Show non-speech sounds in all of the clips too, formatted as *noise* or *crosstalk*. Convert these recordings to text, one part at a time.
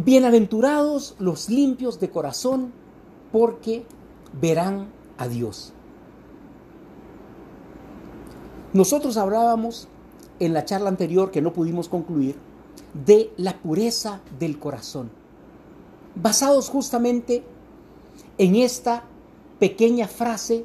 Bienaventurados los limpios de corazón, porque verán a Dios. Nosotros hablábamos en la charla anterior que no pudimos concluir de la pureza del corazón, basados justamente en esta pequeña frase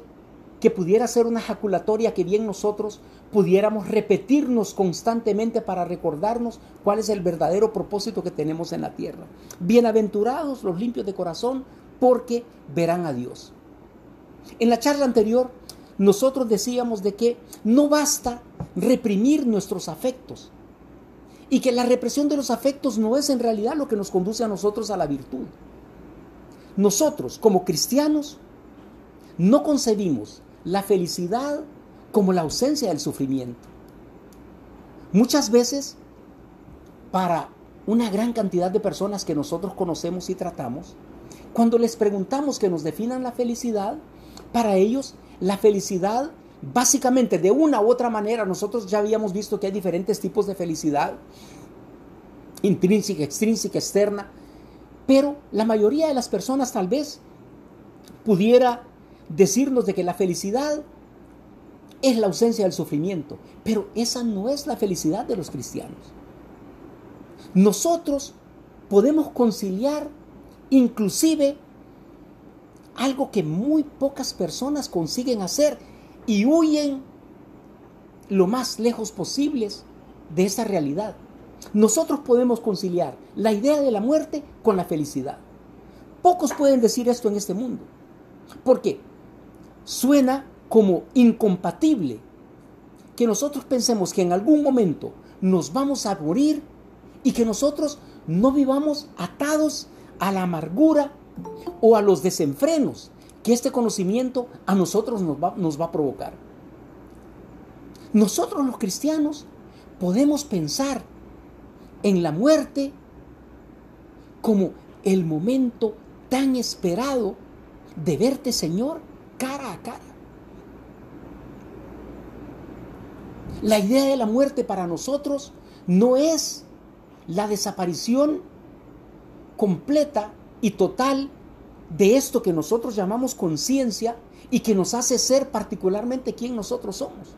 que pudiera ser una ejaculatoria que bien nosotros pudiéramos repetirnos constantemente para recordarnos cuál es el verdadero propósito que tenemos en la tierra. Bienaventurados los limpios de corazón, porque verán a Dios. En la charla anterior, nosotros decíamos de que no basta reprimir nuestros afectos y que la represión de los afectos no es en realidad lo que nos conduce a nosotros a la virtud. Nosotros, como cristianos, no concebimos la felicidad como la ausencia del sufrimiento. Muchas veces, para una gran cantidad de personas que nosotros conocemos y tratamos, cuando les preguntamos que nos definan la felicidad, para ellos la felicidad básicamente de una u otra manera, nosotros ya habíamos visto que hay diferentes tipos de felicidad, intrínseca, extrínseca, externa, pero la mayoría de las personas tal vez pudiera decirnos de que la felicidad es la ausencia del sufrimiento, pero esa no es la felicidad de los cristianos. Nosotros podemos conciliar inclusive algo que muy pocas personas consiguen hacer y huyen lo más lejos posibles de esa realidad. Nosotros podemos conciliar la idea de la muerte con la felicidad. Pocos pueden decir esto en este mundo, porque suena como incompatible que nosotros pensemos que en algún momento nos vamos a morir y que nosotros no vivamos atados a la amargura o a los desenfrenos que este conocimiento a nosotros nos va, nos va a provocar. Nosotros los cristianos podemos pensar en la muerte como el momento tan esperado de verte, Señor, cara a cara. La idea de la muerte para nosotros no es la desaparición completa y total de esto que nosotros llamamos conciencia y que nos hace ser particularmente quien nosotros somos.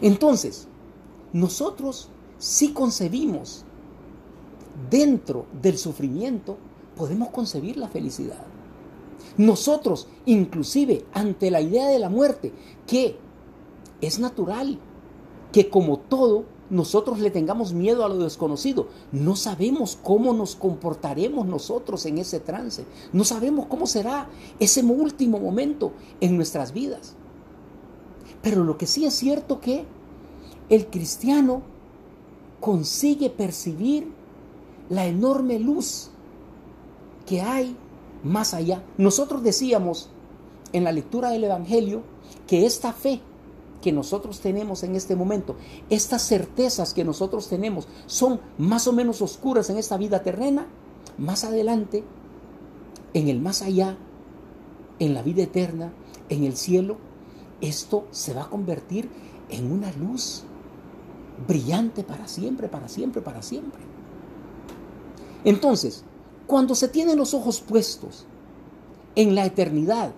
Entonces, nosotros si concebimos dentro del sufrimiento, podemos concebir la felicidad. Nosotros, inclusive ante la idea de la muerte, que es natural, que como todo, nosotros le tengamos miedo a lo desconocido. No sabemos cómo nos comportaremos nosotros en ese trance. No sabemos cómo será ese último momento en nuestras vidas. Pero lo que sí es cierto que el cristiano consigue percibir la enorme luz que hay más allá. Nosotros decíamos en la lectura del Evangelio que esta fe que nosotros tenemos en este momento, estas certezas que nosotros tenemos son más o menos oscuras en esta vida terrena, más adelante, en el más allá, en la vida eterna, en el cielo, esto se va a convertir en una luz brillante para siempre, para siempre, para siempre. Entonces, cuando se tienen los ojos puestos en la eternidad,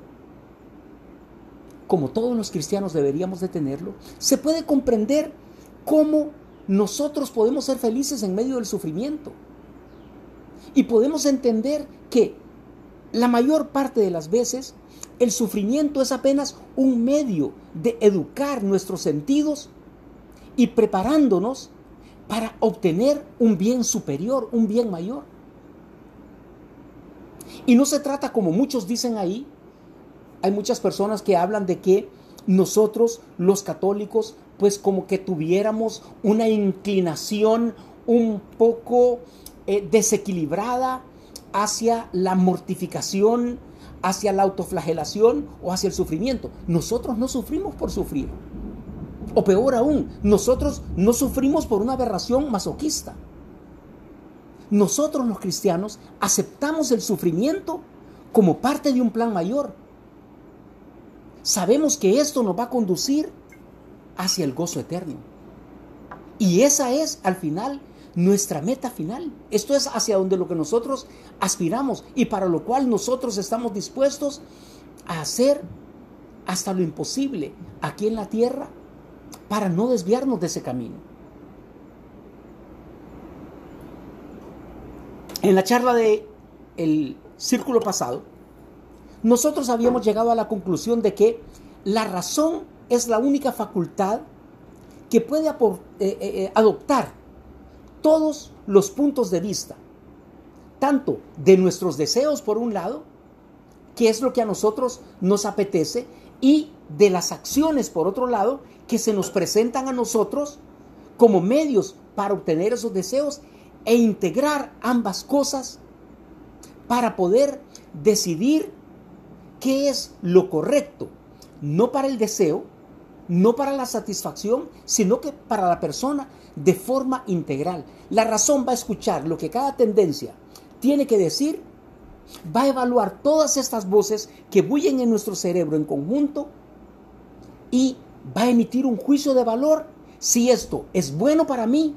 como todos los cristianos deberíamos de tenerlo, se puede comprender cómo nosotros podemos ser felices en medio del sufrimiento. Y podemos entender que la mayor parte de las veces el sufrimiento es apenas un medio de educar nuestros sentidos y preparándonos para obtener un bien superior, un bien mayor. Y no se trata como muchos dicen ahí hay muchas personas que hablan de que nosotros los católicos pues como que tuviéramos una inclinación un poco eh, desequilibrada hacia la mortificación, hacia la autoflagelación o hacia el sufrimiento. Nosotros no sufrimos por sufrir. O peor aún, nosotros no sufrimos por una aberración masoquista. Nosotros los cristianos aceptamos el sufrimiento como parte de un plan mayor sabemos que esto nos va a conducir hacia el gozo eterno. Y esa es, al final, nuestra meta final. Esto es hacia donde lo que nosotros aspiramos y para lo cual nosotros estamos dispuestos a hacer hasta lo imposible aquí en la tierra para no desviarnos de ese camino. En la charla de el círculo pasado, nosotros habíamos llegado a la conclusión de que la razón es la única facultad que puede eh, eh, eh, adoptar todos los puntos de vista, tanto de nuestros deseos por un lado, que es lo que a nosotros nos apetece, y de las acciones por otro lado, que se nos presentan a nosotros como medios para obtener esos deseos e integrar ambas cosas para poder decidir qué es lo correcto, no para el deseo, no para la satisfacción, sino que para la persona de forma integral. La razón va a escuchar lo que cada tendencia tiene que decir, va a evaluar todas estas voces que bullen en nuestro cerebro en conjunto y va a emitir un juicio de valor si esto es bueno para mí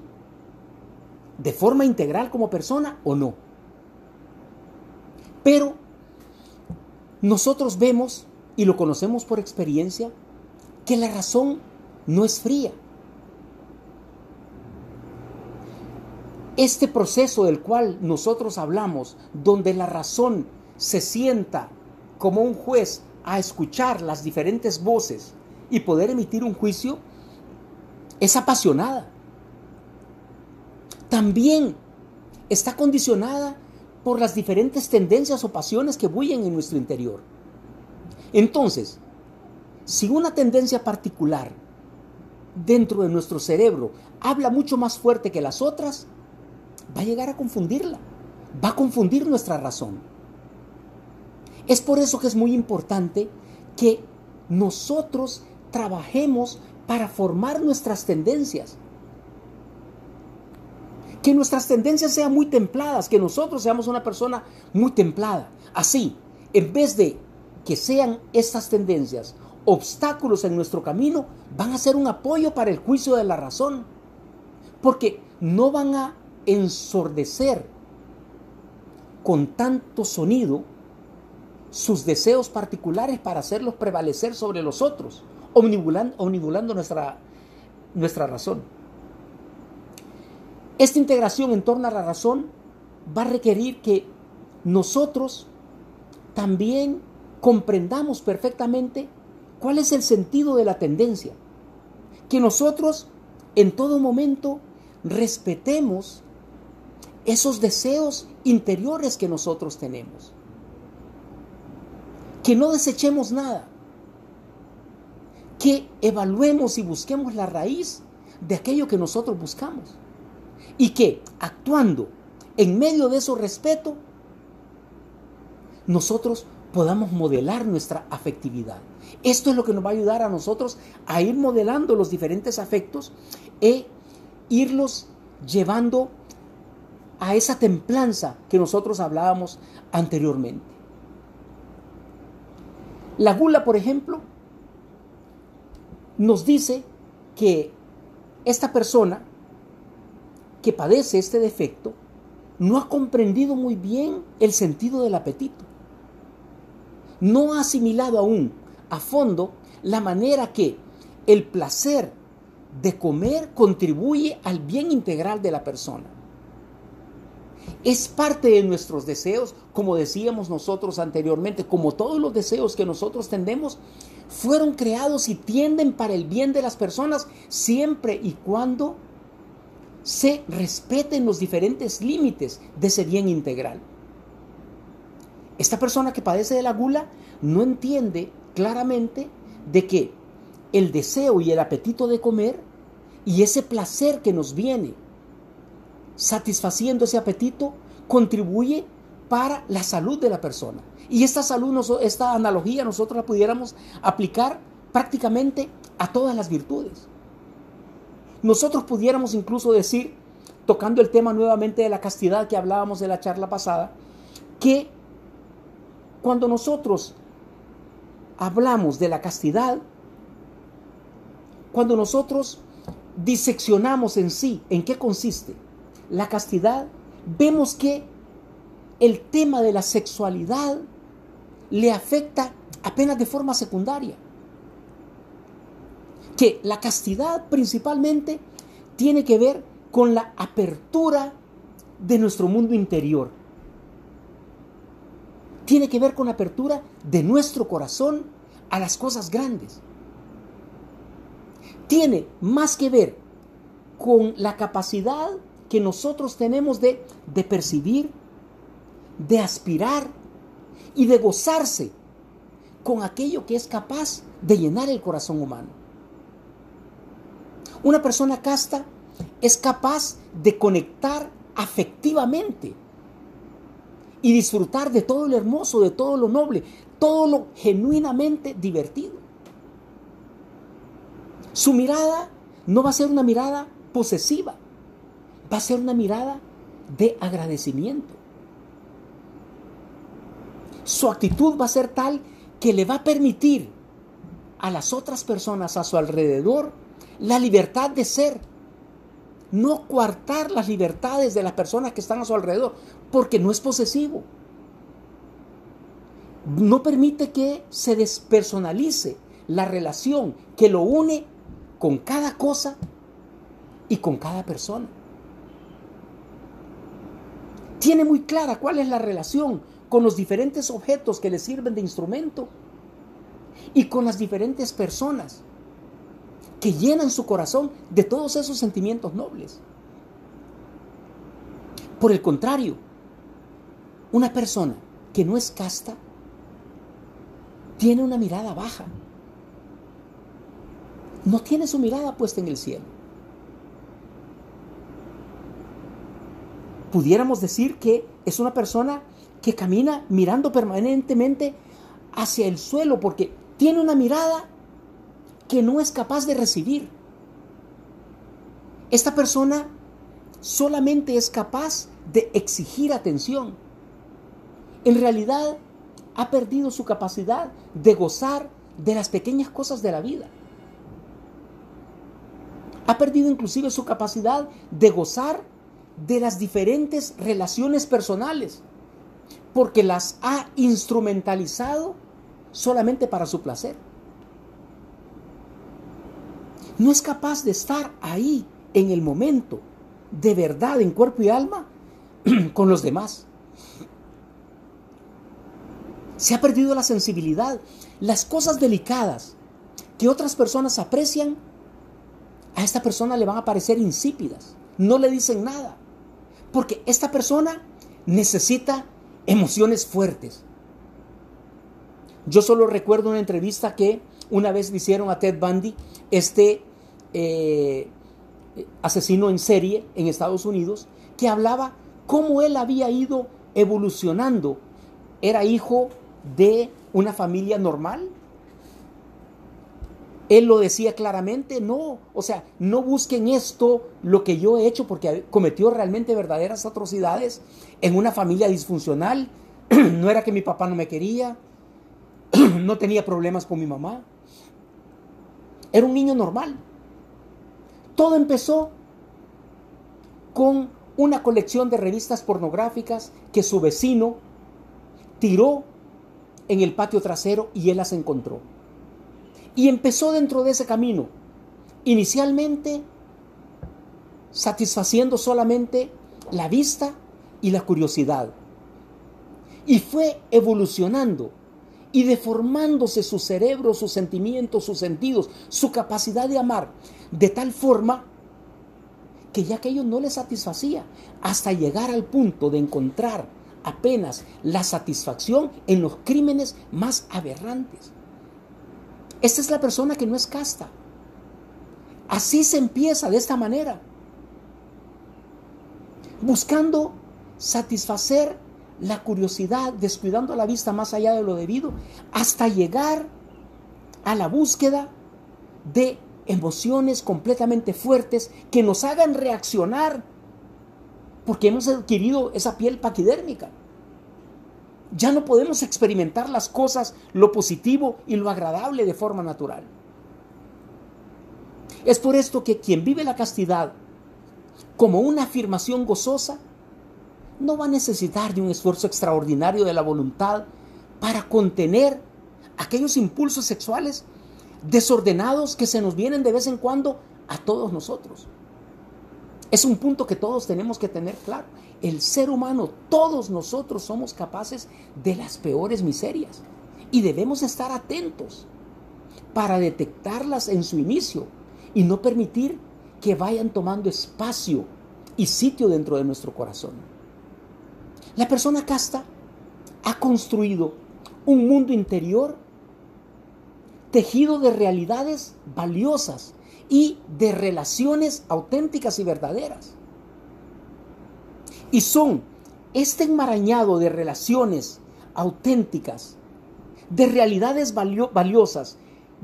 de forma integral como persona o no. Pero nosotros vemos y lo conocemos por experiencia que la razón no es fría. Este proceso del cual nosotros hablamos, donde la razón se sienta como un juez a escuchar las diferentes voces y poder emitir un juicio, es apasionada. También está condicionada por las diferentes tendencias o pasiones que bullen en nuestro interior. Entonces, si una tendencia particular dentro de nuestro cerebro habla mucho más fuerte que las otras, va a llegar a confundirla, va a confundir nuestra razón. Es por eso que es muy importante que nosotros trabajemos para formar nuestras tendencias. Que nuestras tendencias sean muy templadas, que nosotros seamos una persona muy templada. Así, en vez de que sean estas tendencias obstáculos en nuestro camino, van a ser un apoyo para el juicio de la razón. Porque no van a ensordecer con tanto sonido sus deseos particulares para hacerlos prevalecer sobre los otros, omnibulando, nuestra, nuestra razón. Esta integración en torno a la razón va a requerir que nosotros también comprendamos perfectamente cuál es el sentido de la tendencia, que nosotros en todo momento respetemos esos deseos interiores que nosotros tenemos. Que no desechemos nada. Que evaluemos y busquemos la raíz de aquello que nosotros buscamos. Y que actuando en medio de ese respeto, nosotros podamos modelar nuestra afectividad. Esto es lo que nos va a ayudar a nosotros a ir modelando los diferentes afectos e irlos llevando a esa templanza que nosotros hablábamos anteriormente. La gula, por ejemplo, nos dice que esta persona que padece este defecto no ha comprendido muy bien el sentido del apetito. No ha asimilado aún a fondo la manera que el placer de comer contribuye al bien integral de la persona. Es parte de nuestros deseos, como decíamos nosotros anteriormente, como todos los deseos que nosotros tendemos, fueron creados y tienden para el bien de las personas siempre y cuando se respeten los diferentes límites de ese bien integral. Esta persona que padece de la gula no entiende claramente de que el deseo y el apetito de comer y ese placer que nos viene satisfaciendo ese apetito contribuye para la salud de la persona. Y esta salud, esta analogía nosotros la pudiéramos aplicar prácticamente a todas las virtudes. Nosotros pudiéramos incluso decir, tocando el tema nuevamente de la castidad que hablábamos de la charla pasada, que cuando nosotros hablamos de la castidad, cuando nosotros diseccionamos en sí en qué consiste, la castidad, vemos que el tema de la sexualidad le afecta apenas de forma secundaria. Que la castidad principalmente tiene que ver con la apertura de nuestro mundo interior. Tiene que ver con la apertura de nuestro corazón a las cosas grandes. Tiene más que ver con la capacidad que nosotros tenemos de, de percibir, de aspirar y de gozarse con aquello que es capaz de llenar el corazón humano. Una persona casta es capaz de conectar afectivamente y disfrutar de todo lo hermoso, de todo lo noble, todo lo genuinamente divertido. Su mirada no va a ser una mirada posesiva, va a ser una mirada de agradecimiento. Su actitud va a ser tal que le va a permitir a las otras personas a su alrededor la libertad de ser. No coartar las libertades de las personas que están a su alrededor, porque no es posesivo. No permite que se despersonalice la relación que lo une con cada cosa y con cada persona. Tiene muy clara cuál es la relación con los diferentes objetos que le sirven de instrumento y con las diferentes personas que llenan su corazón de todos esos sentimientos nobles. Por el contrario, una persona que no es casta tiene una mirada baja. No tiene su mirada puesta en el cielo. Pudiéramos decir que es una persona que camina mirando permanentemente hacia el suelo porque tiene una mirada que no es capaz de recibir. Esta persona solamente es capaz de exigir atención. En realidad ha perdido su capacidad de gozar de las pequeñas cosas de la vida. Ha perdido inclusive su capacidad de gozar de las diferentes relaciones personales porque las ha instrumentalizado solamente para su placer. No es capaz de estar ahí en el momento, de verdad, en cuerpo y alma, *clears throat* con los demás. Se ha perdido la sensibilidad. Las cosas delicadas que otras personas aprecian, a esta persona le van a parecer insípidas. No le dicen nada. Porque esta persona necesita emociones fuertes. Yo solo recuerdo una entrevista que una vez le hicieron a Ted Bundy, este eh, asesino en serie en Estados Unidos, que hablaba cómo él había ido evolucionando. Era hijo de una familia normal. Él lo decía claramente, no, o sea, no busquen esto, lo que yo he hecho, porque cometió realmente verdaderas atrocidades en una familia disfuncional. *clears throat* no era que mi papá no me quería, *clears throat* no tenía problemas con mi mamá. Era un niño normal. Todo empezó con una colección de revistas pornográficas que su vecino tiró en el patio trasero y él las encontró. Y empezó dentro de ese camino, inicialmente satisfaciendo solamente la vista y la curiosidad. Y fue evolucionando y deformándose su cerebro, sus sentimientos, sus sentidos, su capacidad de amar, de tal forma que ya aquello no le satisfacía, hasta llegar al punto de encontrar apenas la satisfacción en los crímenes más aberrantes. Esta es la persona que no es casta. Así se empieza de esta manera. Buscando satisfacer la curiosidad, descuidando la vista más allá de lo debido, hasta llegar a la búsqueda de emociones completamente fuertes que nos hagan reaccionar porque hemos adquirido esa piel paquidérmica. Ya no podemos experimentar las cosas, lo positivo y lo agradable de forma natural. Es por esto que quien vive la castidad como una afirmación gozosa, no va a necesitar de un esfuerzo extraordinario de la voluntad para contener aquellos impulsos sexuales desordenados que se nos vienen de vez en cuando a todos nosotros. Es un punto que todos tenemos que tener claro. El ser humano, todos nosotros somos capaces de las peores miserias y debemos estar atentos para detectarlas en su inicio y no permitir que vayan tomando espacio y sitio dentro de nuestro corazón. La persona casta ha construido un mundo interior tejido de realidades valiosas y de relaciones auténticas y verdaderas. Y son este enmarañado de relaciones auténticas, de realidades valiosas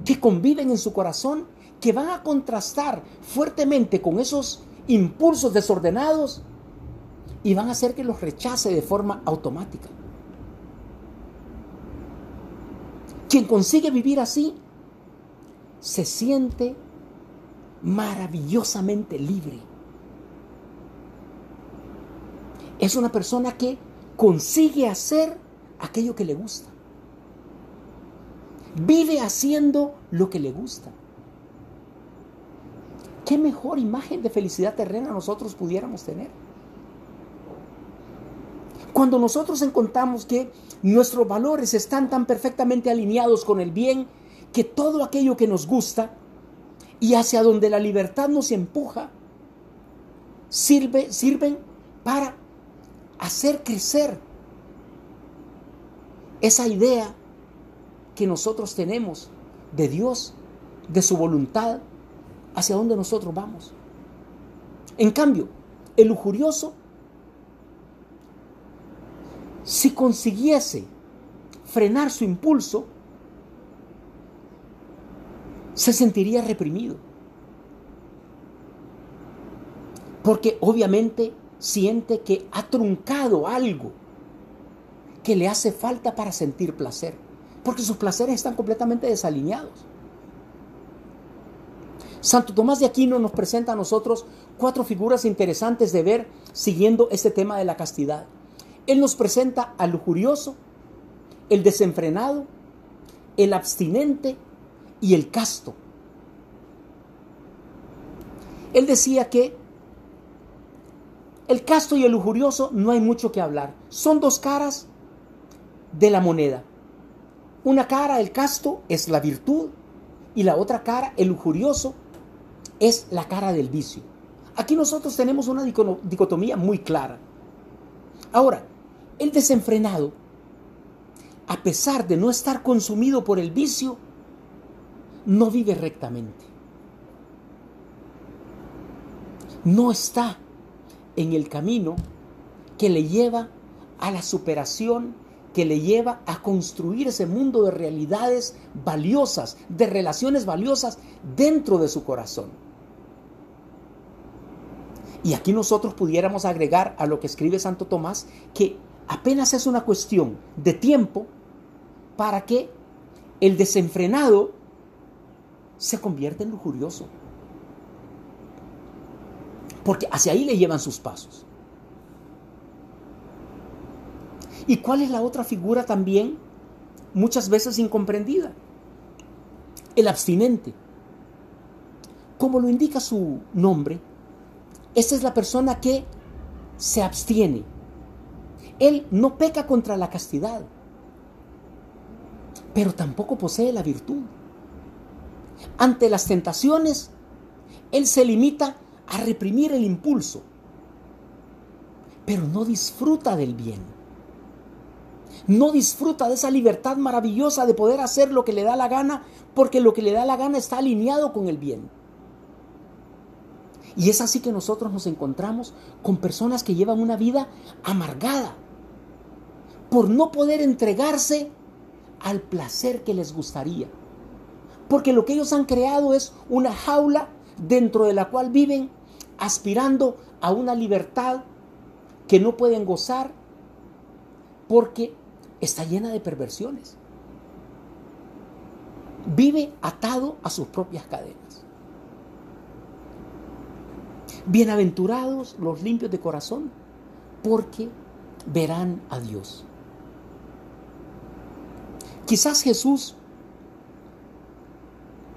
que conviven en su corazón, que van a contrastar fuertemente con esos impulsos desordenados y van a hacer que los rechace de forma automática. Quien consigue vivir así se siente maravillosamente libre. Es una persona que consigue hacer aquello que le gusta. Vive haciendo lo que le gusta. ¿Qué mejor imagen de felicidad terrena nosotros pudiéramos tener? Cuando nosotros encontramos que nuestros valores están tan perfectamente alineados con el bien, que todo aquello que nos gusta y hacia donde la libertad nos empuja, sirve, sirven para hacer crecer esa idea que nosotros tenemos de Dios, de su voluntad, hacia donde nosotros vamos. En cambio, el lujurioso, si consiguiese frenar su impulso, se sentiría reprimido. Porque obviamente siente que ha truncado algo que le hace falta para sentir placer. Porque sus placeres están completamente desalineados. Santo Tomás de Aquino nos presenta a nosotros cuatro figuras interesantes de ver siguiendo este tema de la castidad. Él nos presenta al lujurioso, el desenfrenado, el abstinente y el casto. Él decía que el casto y el lujurioso no hay mucho que hablar. Son dos caras de la moneda. Una cara, el casto, es la virtud y la otra cara, el lujurioso, es la cara del vicio. Aquí nosotros tenemos una dicotomía muy clara. Ahora, el desenfrenado, a pesar de no estar consumido por el vicio, no vive rectamente. No está en el camino que le lleva a la superación, que le lleva a construir ese mundo de realidades valiosas, de relaciones valiosas dentro de su corazón. Y aquí nosotros pudiéramos agregar a lo que escribe Santo Tomás que apenas es una cuestión de tiempo para que el desenfrenado se convierte en lujurioso. Porque hacia ahí le llevan sus pasos. ¿Y cuál es la otra figura también muchas veces incomprendida? El abstinente. Como lo indica su nombre, esta es la persona que se abstiene. Él no peca contra la castidad, pero tampoco posee la virtud. Ante las tentaciones, él se limita a reprimir el impulso, pero no disfruta del bien. No disfruta de esa libertad maravillosa de poder hacer lo que le da la gana, porque lo que le da la gana está alineado con el bien. Y es así que nosotros nos encontramos con personas que llevan una vida amargada por no poder entregarse al placer que les gustaría. Porque lo que ellos han creado es una jaula dentro de la cual viven aspirando a una libertad que no pueden gozar porque está llena de perversiones. Vive atado a sus propias cadenas. Bienaventurados los limpios de corazón, porque verán a Dios. Quizás Jesús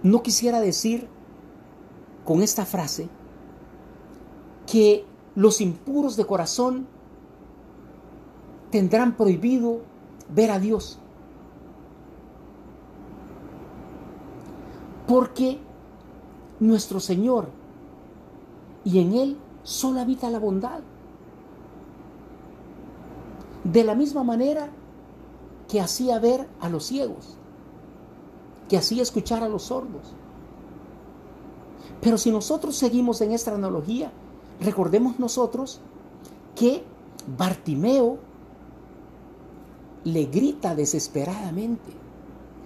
no quisiera decir con esta frase que los impuros de corazón tendrán prohibido ver a Dios. Porque nuestro Señor y en Él solo habita la bondad. De la misma manera que hacía ver a los ciegos, que hacía escuchar a los sordos. Pero si nosotros seguimos en esta analogía, recordemos nosotros que Bartimeo le grita desesperadamente,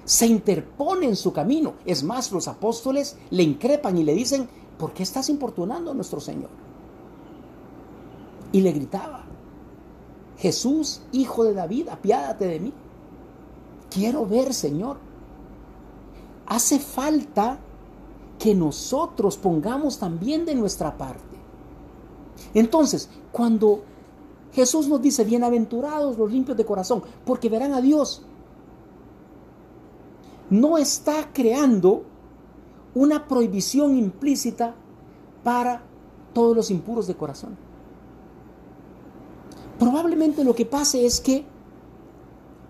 se interpone en su camino. Es más, los apóstoles le increpan y le dicen, ¿por qué estás importunando a nuestro Señor? Y le gritaba, Jesús, hijo de David, apiádate de mí. Quiero ver, Señor. Hace falta que nosotros pongamos también de nuestra parte. Entonces, cuando Jesús nos dice, bienaventurados los limpios de corazón, porque verán a Dios, no está creando una prohibición implícita para todos los impuros de corazón. Probablemente lo que pase es que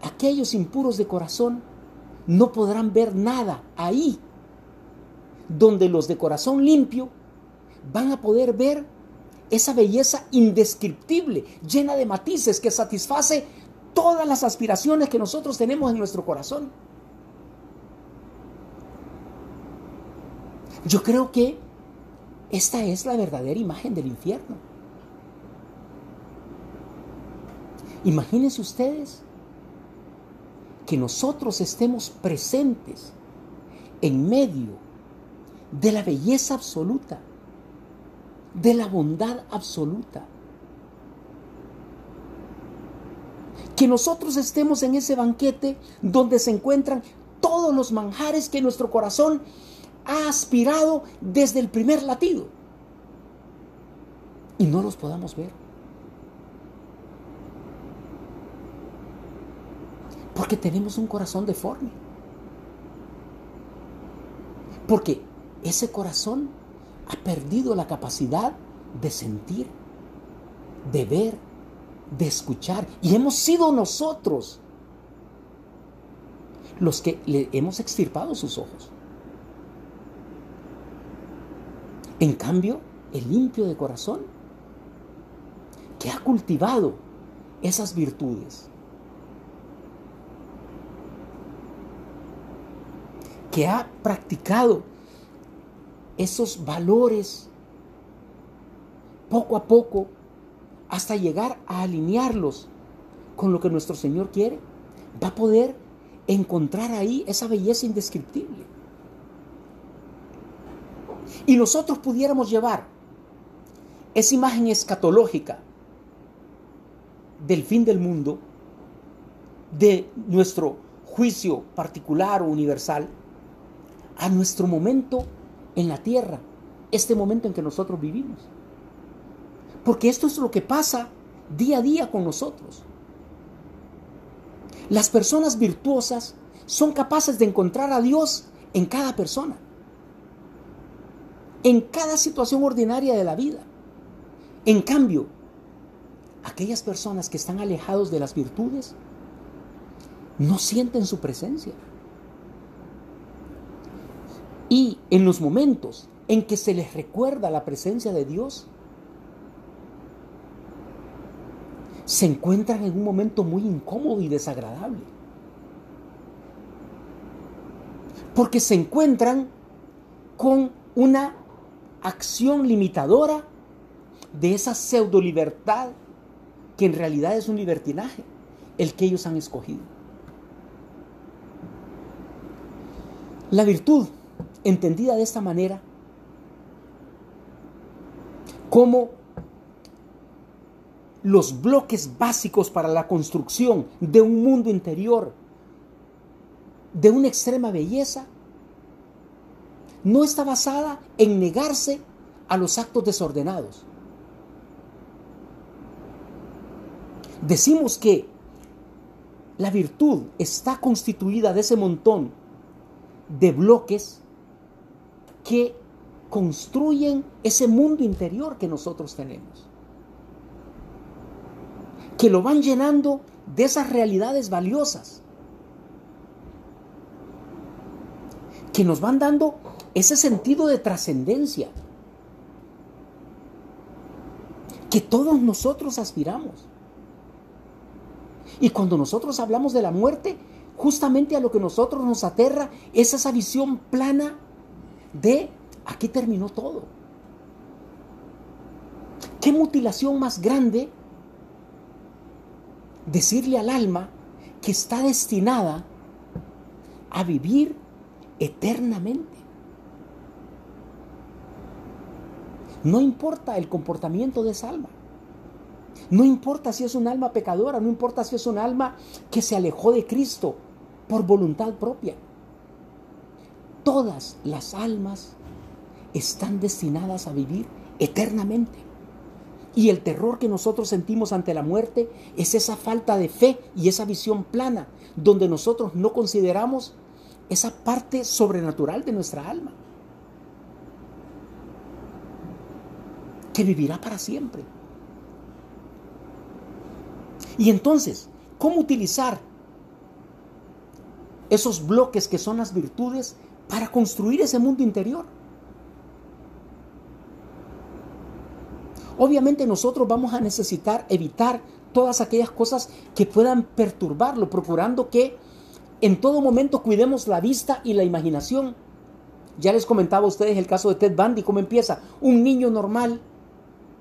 aquellos impuros de corazón no podrán ver nada ahí, donde los de corazón limpio van a poder ver esa belleza indescriptible, llena de matices, que satisface todas las aspiraciones que nosotros tenemos en nuestro corazón. Yo creo que esta es la verdadera imagen del infierno. Imagínense ustedes que nosotros estemos presentes en medio de la belleza absoluta, de la bondad absoluta. Que nosotros estemos en ese banquete donde se encuentran todos los manjares que nuestro corazón ha aspirado desde el primer latido y no los podamos ver. Porque tenemos un corazón deforme. Porque ese corazón ha perdido la capacidad de sentir, de ver, de escuchar. Y hemos sido nosotros los que le hemos extirpado sus ojos. En cambio, el limpio de corazón, que ha cultivado esas virtudes, que ha practicado esos valores poco a poco hasta llegar a alinearlos con lo que nuestro Señor quiere, va a poder encontrar ahí esa belleza indescriptible. Y nosotros pudiéramos llevar esa imagen escatológica del fin del mundo, de nuestro juicio particular o universal, a nuestro momento en la tierra, este momento en que nosotros vivimos. Porque esto es lo que pasa día a día con nosotros. Las personas virtuosas son capaces de encontrar a Dios en cada persona, en cada situación ordinaria de la vida. En cambio, aquellas personas que están alejados de las virtudes no sienten su presencia. Y en los momentos en que se les recuerda la presencia de Dios, se encuentran en un momento muy incómodo y desagradable. Porque se encuentran con una acción limitadora de esa pseudo libertad que en realidad es un libertinaje, el que ellos han escogido. La virtud entendida de esta manera, como los bloques básicos para la construcción de un mundo interior de una extrema belleza, no está basada en negarse a los actos desordenados. Decimos que la virtud está constituida de ese montón de bloques que construyen ese mundo interior que nosotros tenemos. Que lo van llenando de esas realidades valiosas. Que nos van dando ese sentido de trascendencia. Que todos nosotros aspiramos. Y cuando nosotros hablamos de la muerte, justamente a lo que nosotros nos aterra es esa visión plana de aquí terminó todo. ¿Qué mutilación más grande decirle al alma que está destinada a vivir eternamente? No importa el comportamiento de esa alma. No importa si es un alma pecadora, no importa si es un alma que se alejó de Cristo por voluntad propia. Todas las almas están destinadas a vivir eternamente. Y el terror que nosotros sentimos ante la muerte es esa falta de fe y esa visión plana, donde nosotros no consideramos esa parte sobrenatural de nuestra alma, que vivirá para siempre. Y entonces, ¿cómo utilizar esos bloques que son las virtudes para construir ese mundo interior? Obviamente nosotros vamos a necesitar evitar todas aquellas cosas que puedan perturbarlo, procurando que en todo momento cuidemos la vista y la imaginación. Ya les comentaba a ustedes el caso de Ted Bundy, cómo empieza. Un niño normal,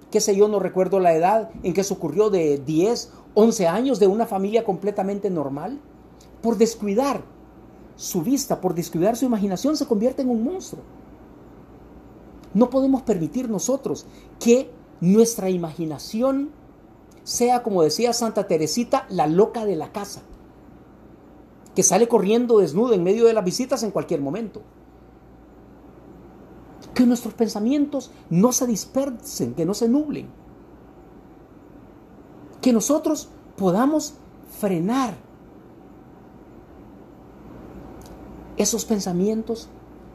qué sé yo, no recuerdo la edad en que se ocurrió de 10 11 años de una familia completamente normal, por descuidar su vista, por descuidar su imaginación, se convierte en un monstruo. No podemos permitir nosotros que nuestra imaginación sea, como decía Santa Teresita, la loca de la casa, que sale corriendo desnuda en medio de las visitas en cualquier momento. Que nuestros pensamientos no se dispersen, que no se nublen que nosotros podamos frenar esos pensamientos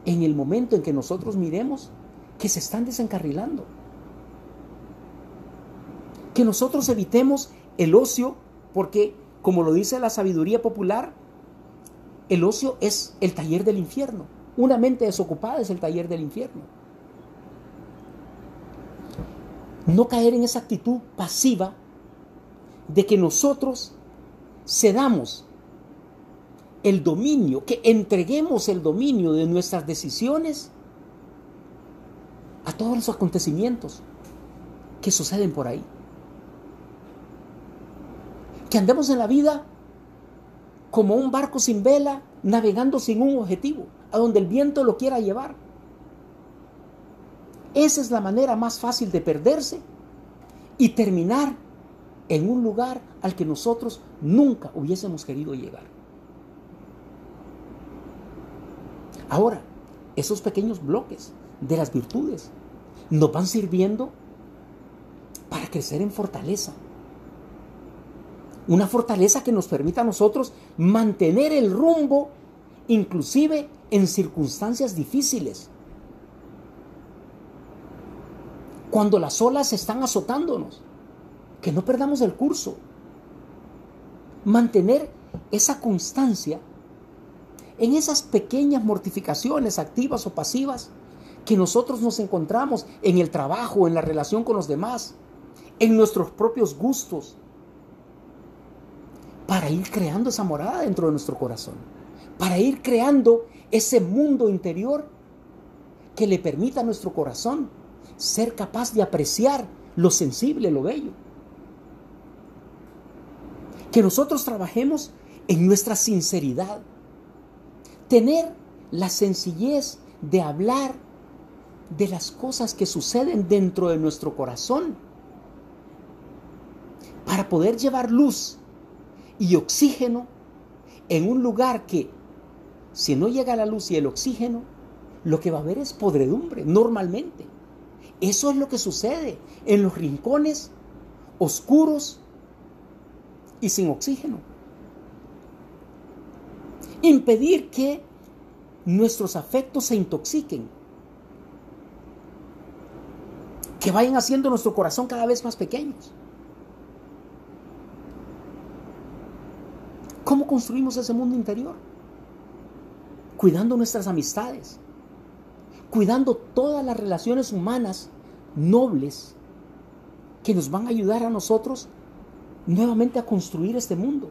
en el momento en que nosotros miremos que se están desencarrilando. Que nosotros evitemos el ocio porque, como lo dice la sabiduría popular, el ocio es el taller del infierno. Una mente desocupada es el taller del infierno. No caer en esa actitud pasiva de que nosotros cedamos el dominio, que entreguemos el dominio de nuestras decisiones a todos los acontecimientos que suceden por ahí. Que andemos en la vida como un barco sin vela, navegando sin un objetivo, a donde el viento lo quiera llevar. Esa es la manera más fácil de perderse y terminar en un lugar al que nosotros nunca hubiésemos querido llegar. Ahora, esos pequeños bloques de las virtudes nos van sirviendo para crecer en fortaleza. Una fortaleza que nos permita a nosotros mantener el rumbo, inclusive en circunstancias difíciles. Cuando las olas están azotándonos que no perdamos el curso. Mantener esa constancia en esas pequeñas mortificaciones activas o pasivas que nosotros nos encontramos en el trabajo, en la relación con los demás, en nuestros propios gustos, para ir creando esa morada dentro de nuestro corazón, para ir creando ese mundo interior que le permita a nuestro corazón ser capaz de apreciar lo sensible, lo bello. Que nosotros trabajemos en nuestra sinceridad, tener la sencillez de hablar de las cosas que suceden dentro de nuestro corazón, para poder llevar luz y oxígeno en un lugar que, si no llega la luz y el oxígeno, lo que va a haber es podredumbre normalmente. Eso es lo que sucede en los rincones oscuros y sin oxígeno. Impedir que nuestros afectos se intoxiquen, que vayan haciendo nuestro corazón cada vez más pequeños. ¿Cómo construimos ese mundo interior? Cuidando nuestras amistades, cuidando todas las relaciones humanas nobles que nos van a ayudar a nosotros nuevamente a construir este mundo.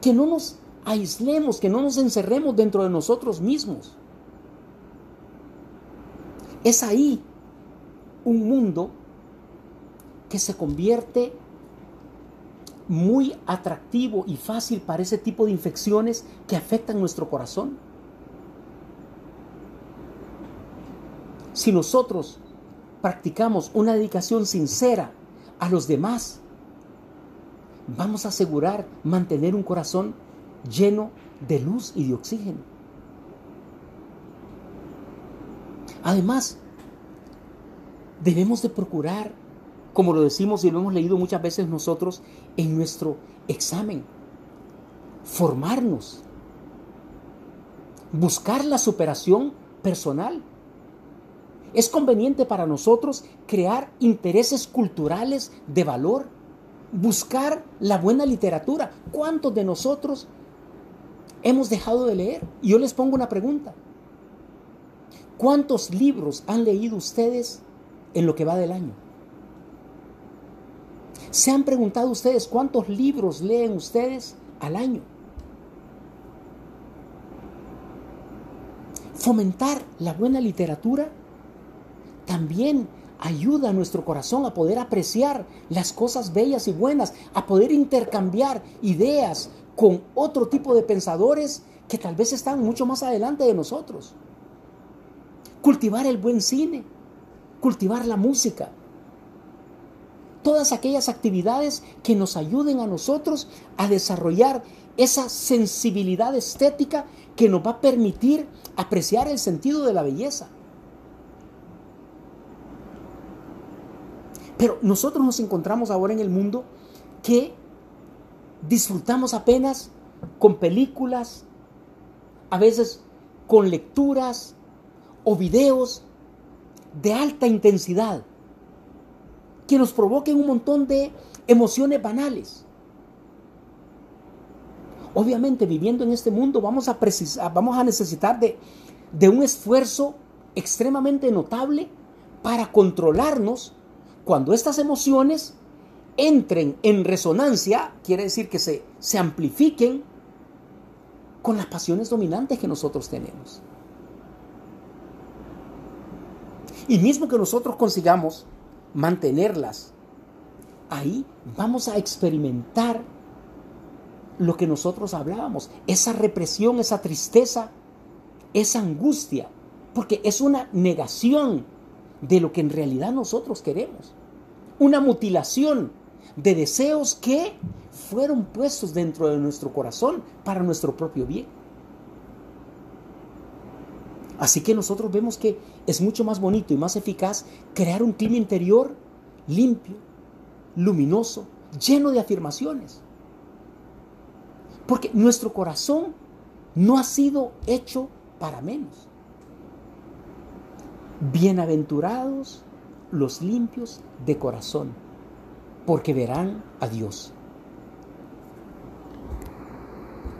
Que no nos aislemos, que no nos encerremos dentro de nosotros mismos. Es ahí un mundo que se convierte muy atractivo y fácil para ese tipo de infecciones que afectan nuestro corazón. Si nosotros practicamos una dedicación sincera a los demás, vamos a asegurar mantener un corazón lleno de luz y de oxígeno. Además, debemos de procurar, como lo decimos y lo hemos leído muchas veces nosotros en nuestro examen, formarnos, buscar la superación personal. Es conveniente para nosotros crear intereses culturales de valor, buscar la buena literatura. ¿Cuántos de nosotros hemos dejado de leer. Y yo les pongo una pregunta. ¿Cuántos libros han leído ustedes en lo que va del año? ¿Se han preguntado ustedes cuántos libros leen ustedes al año? Fomentar la buena literatura también ayuda a nuestro corazón a poder apreciar las cosas bellas y buenas, a poder intercambiar ideas, con otro tipo de pensadores que tal vez están mucho más adelante de nosotros. Cultivar el buen cine, cultivar la música, todas aquellas actividades que nos ayuden a nosotros a desarrollar esa sensibilidad estética que nos va a permitir apreciar el sentido de la belleza. Pero nosotros nos encontramos ahora en el mundo que disfrutamos apenas con películas, a veces con lecturas o videos de alta intensidad que nos provoquen un montón de emociones banales. Obviamente viviendo en este mundo vamos a, vamos a necesitar de, de un esfuerzo extremadamente notable para controlarnos cuando estas emociones entren en resonancia, quiere decir que se, se amplifiquen con las pasiones dominantes que nosotros tenemos. Y mismo que nosotros consigamos mantenerlas, ahí vamos a experimentar lo que nosotros hablábamos, esa represión, esa tristeza, esa angustia, porque es una negación de lo que en realidad nosotros queremos, una mutilación de deseos que fueron puestos dentro de nuestro corazón para nuestro propio bien. Así que nosotros vemos que es mucho más bonito y más eficaz crear un clima interior limpio, luminoso, lleno de afirmaciones. Porque nuestro corazón no ha sido hecho para menos. Bienaventurados los limpios de corazón porque verán a Dios.